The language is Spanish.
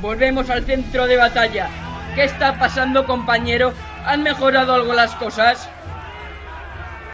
Volvemos al centro de batalla. ¿Qué está pasando, compañero? ¿Han mejorado algo las cosas?